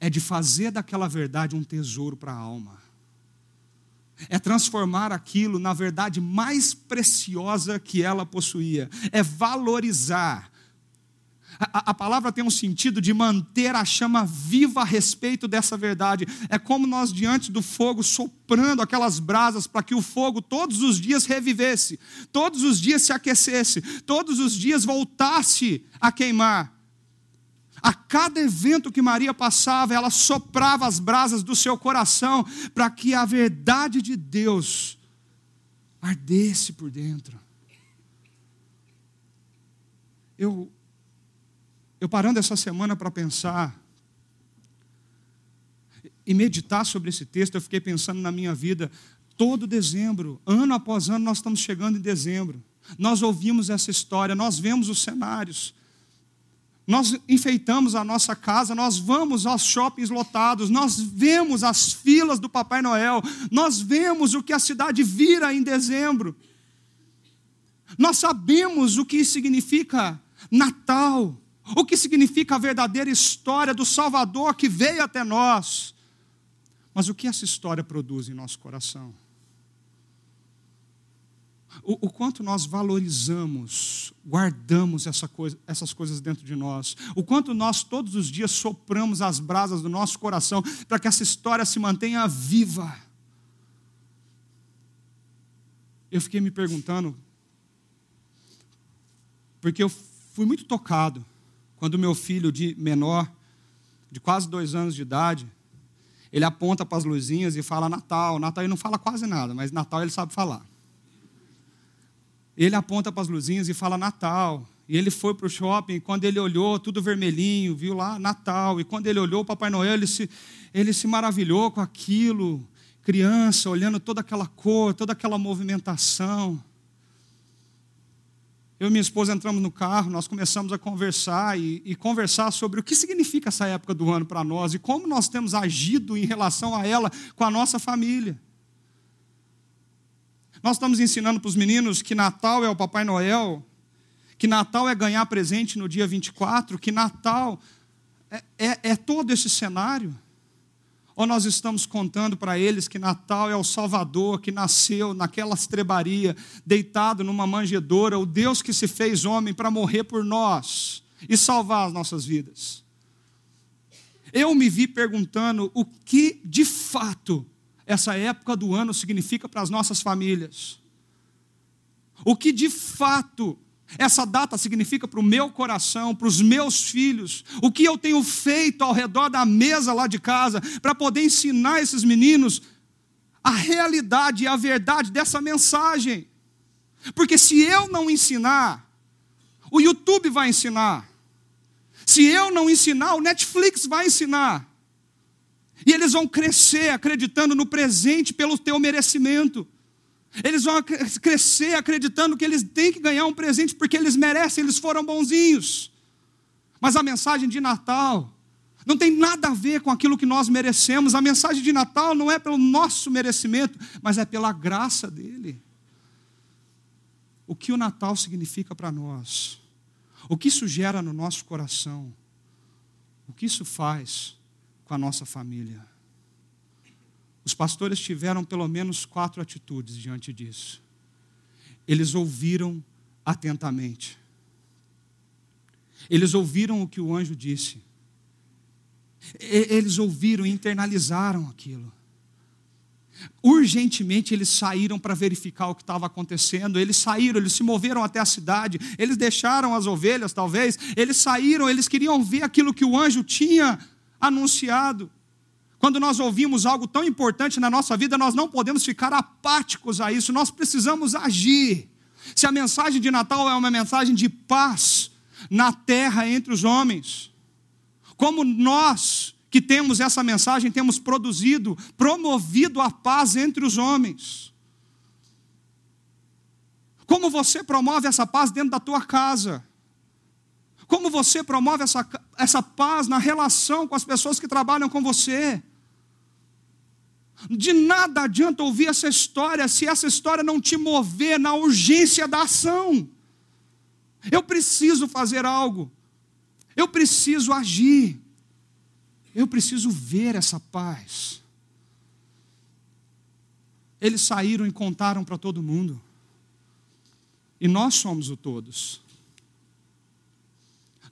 É de fazer daquela verdade um tesouro para a alma é transformar aquilo na verdade mais preciosa que ela possuía, é valorizar. A, a, palavra tem um sentido de manter a chama viva a respeito dessa verdade. É como nós, diante do fogo, soprando aquelas brasas para que o fogo todos os dias revivesse, todos os dias se aquecesse, todos os dias voltasse a queimar. A cada evento que Maria passava, ela soprava as brasas do seu coração para que a verdade de Deus ardesse por dentro. Eu, eu parando essa semana para pensar e meditar sobre esse texto, eu fiquei pensando na minha vida. Todo dezembro, ano após ano, nós estamos chegando em dezembro. Nós ouvimos essa história, nós vemos os cenários. Nós enfeitamos a nossa casa, nós vamos aos shoppings lotados, nós vemos as filas do Papai Noel, nós vemos o que a cidade vira em dezembro. Nós sabemos o que significa Natal, o que significa a verdadeira história do Salvador que veio até nós. Mas o que essa história produz em nosso coração? O, o quanto nós valorizamos, guardamos essa coisa, essas coisas dentro de nós, o quanto nós todos os dias sopramos as brasas do nosso coração para que essa história se mantenha viva. Eu fiquei me perguntando, porque eu fui muito tocado quando meu filho de menor, de quase dois anos de idade, ele aponta para as luzinhas e fala Natal. Natal ele não fala quase nada, mas Natal ele sabe falar. Ele aponta para as luzinhas e fala Natal. E ele foi para o shopping, quando ele olhou, tudo vermelhinho, viu lá Natal. E quando ele olhou o Papai Noel, ele se, ele se maravilhou com aquilo. Criança, olhando toda aquela cor, toda aquela movimentação. Eu e minha esposa entramos no carro, nós começamos a conversar e, e conversar sobre o que significa essa época do ano para nós e como nós temos agido em relação a ela com a nossa família. Nós estamos ensinando para os meninos que Natal é o Papai Noel, que Natal é ganhar presente no dia 24, que Natal é, é, é todo esse cenário. Ou nós estamos contando para eles que Natal é o Salvador que nasceu naquela estrebaria, deitado numa manjedoura, o Deus que se fez homem para morrer por nós e salvar as nossas vidas. Eu me vi perguntando o que de fato essa época do ano significa para as nossas famílias. O que de fato essa data significa para o meu coração, para os meus filhos, o que eu tenho feito ao redor da mesa lá de casa para poder ensinar esses meninos a realidade e a verdade dessa mensagem. Porque se eu não ensinar, o YouTube vai ensinar. Se eu não ensinar, o Netflix vai ensinar. E eles vão crescer acreditando no presente pelo teu merecimento. Eles vão crescer acreditando que eles têm que ganhar um presente porque eles merecem, eles foram bonzinhos. Mas a mensagem de Natal não tem nada a ver com aquilo que nós merecemos. A mensagem de Natal não é pelo nosso merecimento, mas é pela graça dele. O que o Natal significa para nós? O que isso gera no nosso coração? O que isso faz com a nossa família? Os pastores tiveram pelo menos quatro atitudes diante disso. Eles ouviram atentamente. Eles ouviram o que o anjo disse. Eles ouviram e internalizaram aquilo. Urgentemente eles saíram para verificar o que estava acontecendo. Eles saíram, eles se moveram até a cidade. Eles deixaram as ovelhas, talvez. Eles saíram, eles queriam ver aquilo que o anjo tinha anunciado. Quando nós ouvimos algo tão importante na nossa vida, nós não podemos ficar apáticos a isso, nós precisamos agir. Se a mensagem de Natal é uma mensagem de paz na terra entre os homens, como nós que temos essa mensagem temos produzido, promovido a paz entre os homens. Como você promove essa paz dentro da tua casa? Como você promove essa, essa paz na relação com as pessoas que trabalham com você? De nada adianta ouvir essa história se essa história não te mover na urgência da ação. Eu preciso fazer algo. Eu preciso agir. Eu preciso ver essa paz. Eles saíram e contaram para todo mundo. E nós somos o todos.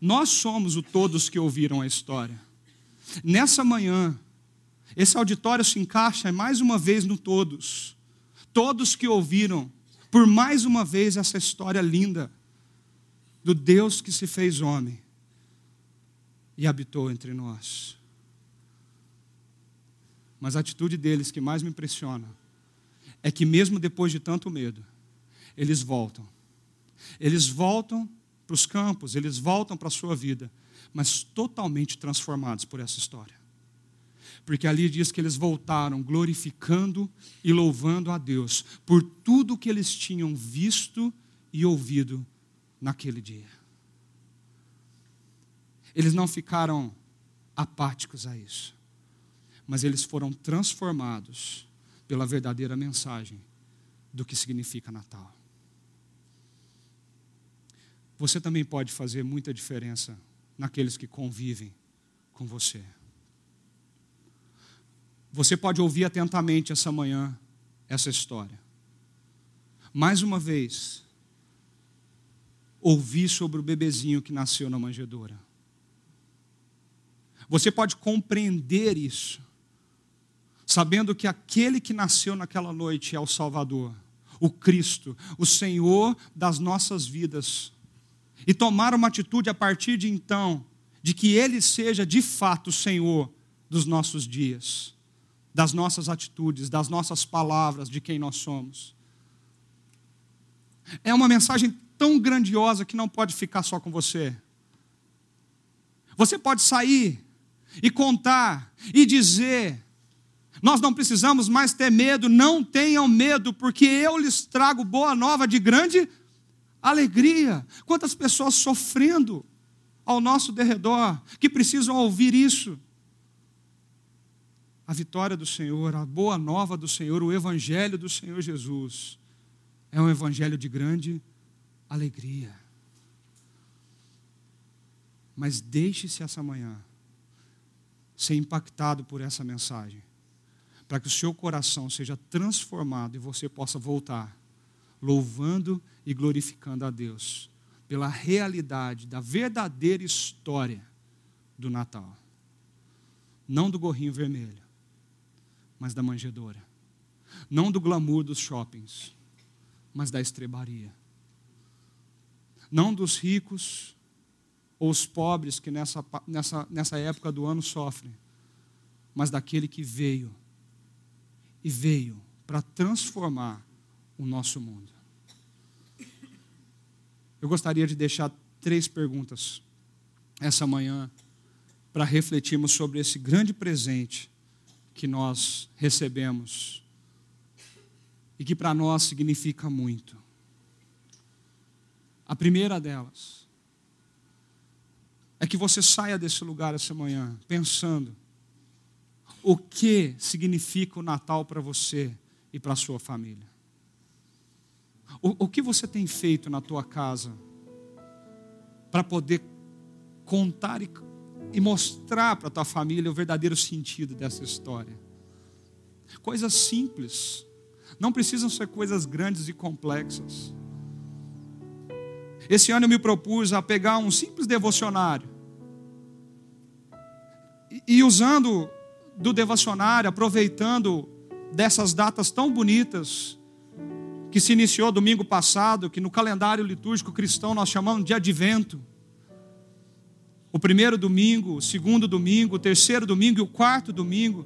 Nós somos o todos que ouviram a história. Nessa manhã, esse auditório se encaixa mais uma vez no todos. Todos que ouviram, por mais uma vez, essa história linda do Deus que se fez homem e habitou entre nós. Mas a atitude deles que mais me impressiona é que, mesmo depois de tanto medo, eles voltam. Eles voltam para os campos, eles voltam para a sua vida, mas totalmente transformados por essa história porque ali diz que eles voltaram glorificando e louvando a Deus por tudo que eles tinham visto e ouvido naquele dia. Eles não ficaram apáticos a isso, mas eles foram transformados pela verdadeira mensagem do que significa Natal. Você também pode fazer muita diferença naqueles que convivem com você. Você pode ouvir atentamente essa manhã essa história. mais uma vez, ouvir sobre o bebezinho que nasceu na manjedoura. Você pode compreender isso, sabendo que aquele que nasceu naquela noite é o Salvador, o Cristo, o Senhor das nossas vidas. E tomar uma atitude a partir de então, de que Ele seja de fato o Senhor dos nossos dias, das nossas atitudes, das nossas palavras, de quem nós somos. É uma mensagem tão grandiosa que não pode ficar só com você. Você pode sair e contar e dizer: nós não precisamos mais ter medo, não tenham medo, porque eu lhes trago boa nova de grande alegria. Quantas pessoas sofrendo ao nosso derredor que precisam ouvir isso? A vitória do Senhor, a boa nova do Senhor, o evangelho do Senhor Jesus é um evangelho de grande alegria. Mas deixe-se essa manhã ser impactado por essa mensagem, para que o seu coração seja transformado e você possa voltar louvando e glorificando a Deus pela realidade da verdadeira história do Natal. Não do gorrinho vermelho, mas da manjedoura. Não do glamour dos shoppings, mas da estrebaria. Não dos ricos ou os pobres que nessa, nessa, nessa época do ano sofrem, mas daquele que veio e veio para transformar o nosso mundo. Eu gostaria de deixar três perguntas essa manhã para refletirmos sobre esse grande presente que nós recebemos e que para nós significa muito. A primeira delas é que você saia desse lugar essa manhã pensando o que significa o Natal para você e para a sua família. O, o que você tem feito na tua casa para poder contar e, e mostrar para tua família o verdadeiro sentido dessa história? Coisas simples, não precisam ser coisas grandes e complexas. Esse ano eu me propus a pegar um simples devocionário e, usando do devocionário, aproveitando dessas datas tão bonitas que se iniciou domingo passado, que no calendário litúrgico cristão nós chamamos de advento. O primeiro domingo, o segundo domingo, o terceiro domingo e o quarto domingo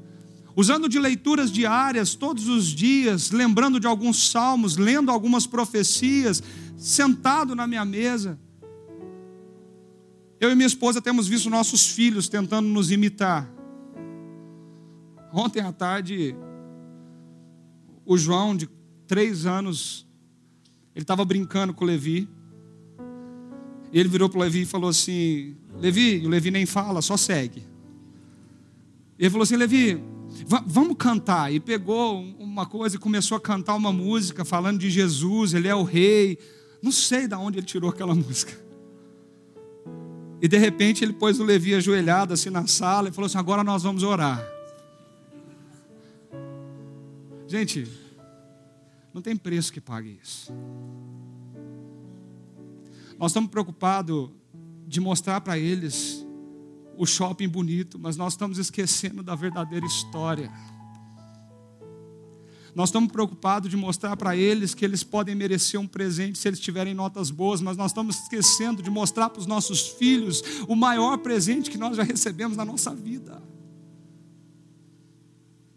usando de leituras diárias todos os dias, lembrando de alguns salmos, lendo algumas profecias, sentado na minha mesa. Eu e minha esposa temos visto nossos filhos tentando nos imitar. Ontem à tarde, o João, de três anos, ele estava brincando com o Levi. E ele virou para o Levi e falou assim: Levi, o Levi nem fala, só segue. Ele falou assim: Levi, vamos cantar. E pegou uma coisa e começou a cantar uma música falando de Jesus, ele é o rei. Não sei de onde ele tirou aquela [LAUGHS] música. E de repente ele pôs o Levi ajoelhado assim na sala e falou assim: agora nós vamos orar. Gente, não tem preço que pague isso. Nós estamos preocupados de mostrar para eles o shopping bonito, mas nós estamos esquecendo da verdadeira história. Nós estamos preocupados de mostrar para eles que eles podem merecer um presente se eles tiverem notas boas, mas nós estamos esquecendo de mostrar para os nossos filhos o maior presente que nós já recebemos na nossa vida.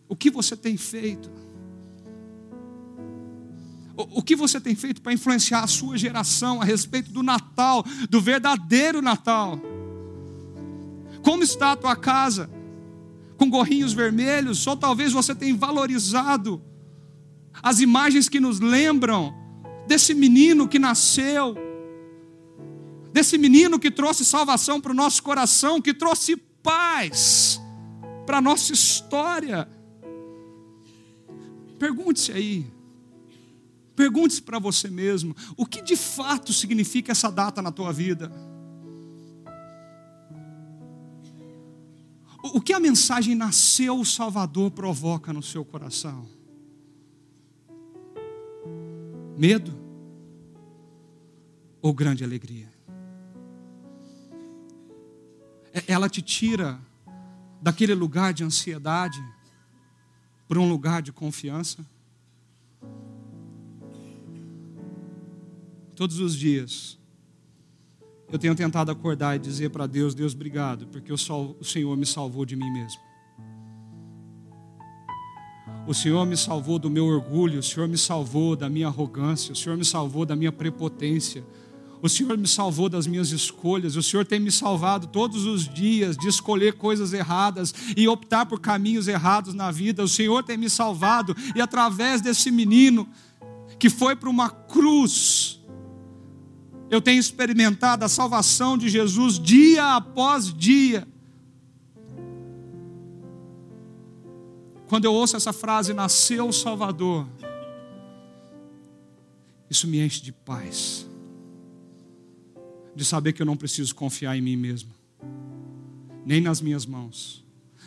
O que você tem feito? O que você tem feito para influenciar a sua geração a respeito do Natal, do verdadeiro Natal? Como está a tua casa? Com gorrinhos vermelhos? Ou talvez você tenha valorizado as imagens que nos lembram desse menino que nasceu, desse menino que trouxe salvação para o nosso coração, que trouxe paz para a nossa história. Pergunte-se aí, pergunte-se para você mesmo: o que de fato significa essa data na tua vida? O que a mensagem nasceu o Salvador provoca no seu coração? Medo ou grande alegria? É, ela te tira daquele lugar de ansiedade para um lugar de confiança? Todos os dias, eu tenho tentado acordar e dizer para Deus: Deus, obrigado, porque o Senhor me salvou de mim mesmo. O Senhor me salvou do meu orgulho, o Senhor me salvou da minha arrogância, o Senhor me salvou da minha prepotência, o Senhor me salvou das minhas escolhas, o Senhor tem me salvado todos os dias de escolher coisas erradas e optar por caminhos errados na vida. O Senhor tem me salvado e através desse menino que foi para uma cruz, eu tenho experimentado a salvação de Jesus dia após dia. Quando eu ouço essa frase, nasceu o Salvador, isso me enche de paz, de saber que eu não preciso confiar em mim mesmo, nem nas minhas mãos,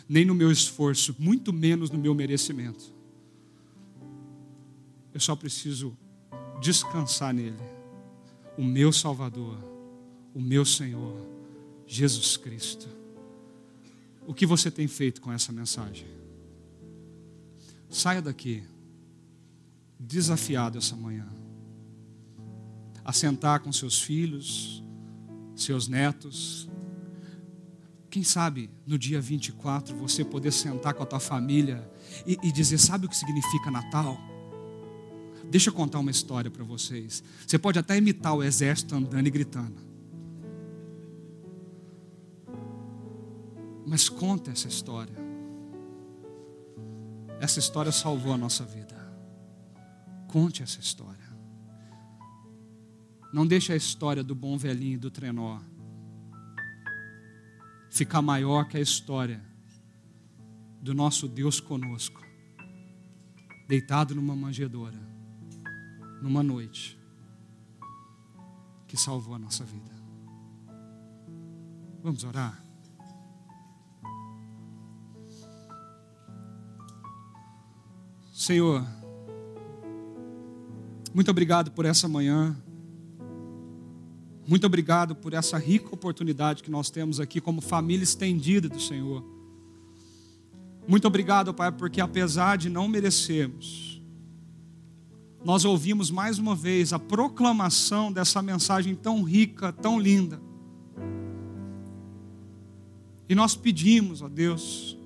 nem no meu esforço, muito menos no meu merecimento. Eu só preciso descansar nele o meu Salvador, o meu Senhor, Jesus Cristo. O que você tem feito com essa mensagem? Saia daqui, desafiado essa manhã, a sentar com seus filhos, seus netos. Quem sabe no dia 24 você poder sentar com a tua família e, e dizer: sabe o que significa Natal? Deixa eu contar uma história para vocês. Você pode até imitar o exército andando e gritando. Mas conta essa história. Essa história salvou a nossa vida. Conte essa história. Não deixe a história do bom velhinho do trenó ficar maior que a história do nosso Deus conosco, deitado numa manjedoura numa noite que salvou a nossa vida. Vamos orar? Senhor, muito obrigado por essa manhã. Muito obrigado por essa rica oportunidade que nós temos aqui como família estendida do Senhor. Muito obrigado, Pai, porque apesar de não merecermos, nós ouvimos mais uma vez a proclamação dessa mensagem tão rica, tão linda. E nós pedimos a Deus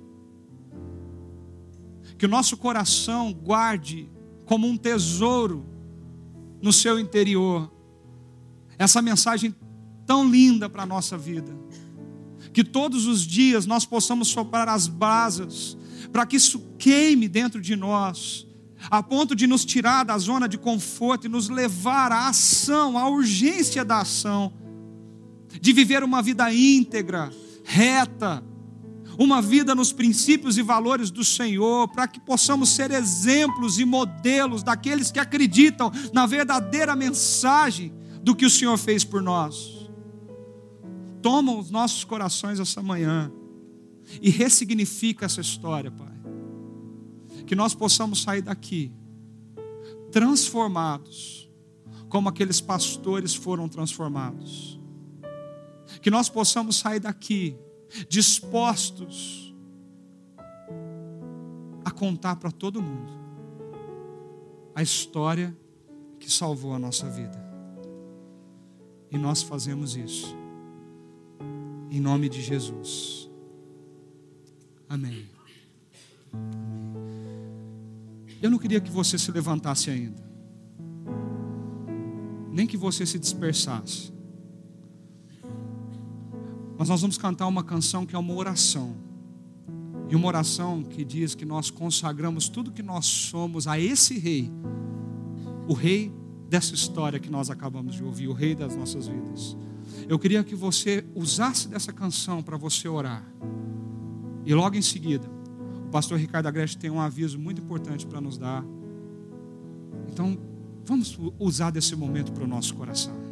que o nosso coração guarde como um tesouro no seu interior essa mensagem tão linda para a nossa vida. Que todos os dias nós possamos soprar as brasas, para que isso queime dentro de nós a ponto de nos tirar da zona de conforto e nos levar à ação, à urgência da ação, de viver uma vida íntegra, reta, uma vida nos princípios e valores do Senhor, para que possamos ser exemplos e modelos daqueles que acreditam na verdadeira mensagem do que o Senhor fez por nós. Toma os nossos corações essa manhã e ressignifica essa história, Pai que nós possamos sair daqui transformados, como aqueles pastores foram transformados. Que nós possamos sair daqui dispostos a contar para todo mundo a história que salvou a nossa vida. E nós fazemos isso. Em nome de Jesus. Amém. Eu não queria que você se levantasse ainda, nem que você se dispersasse. Mas nós vamos cantar uma canção que é uma oração. E uma oração que diz que nós consagramos tudo que nós somos a esse rei, o rei dessa história que nós acabamos de ouvir, o rei das nossas vidas. Eu queria que você usasse dessa canção para você orar. E logo em seguida, o pastor Ricardo Agreste tem um aviso muito importante para nos dar. Então, vamos usar desse momento para o nosso coração.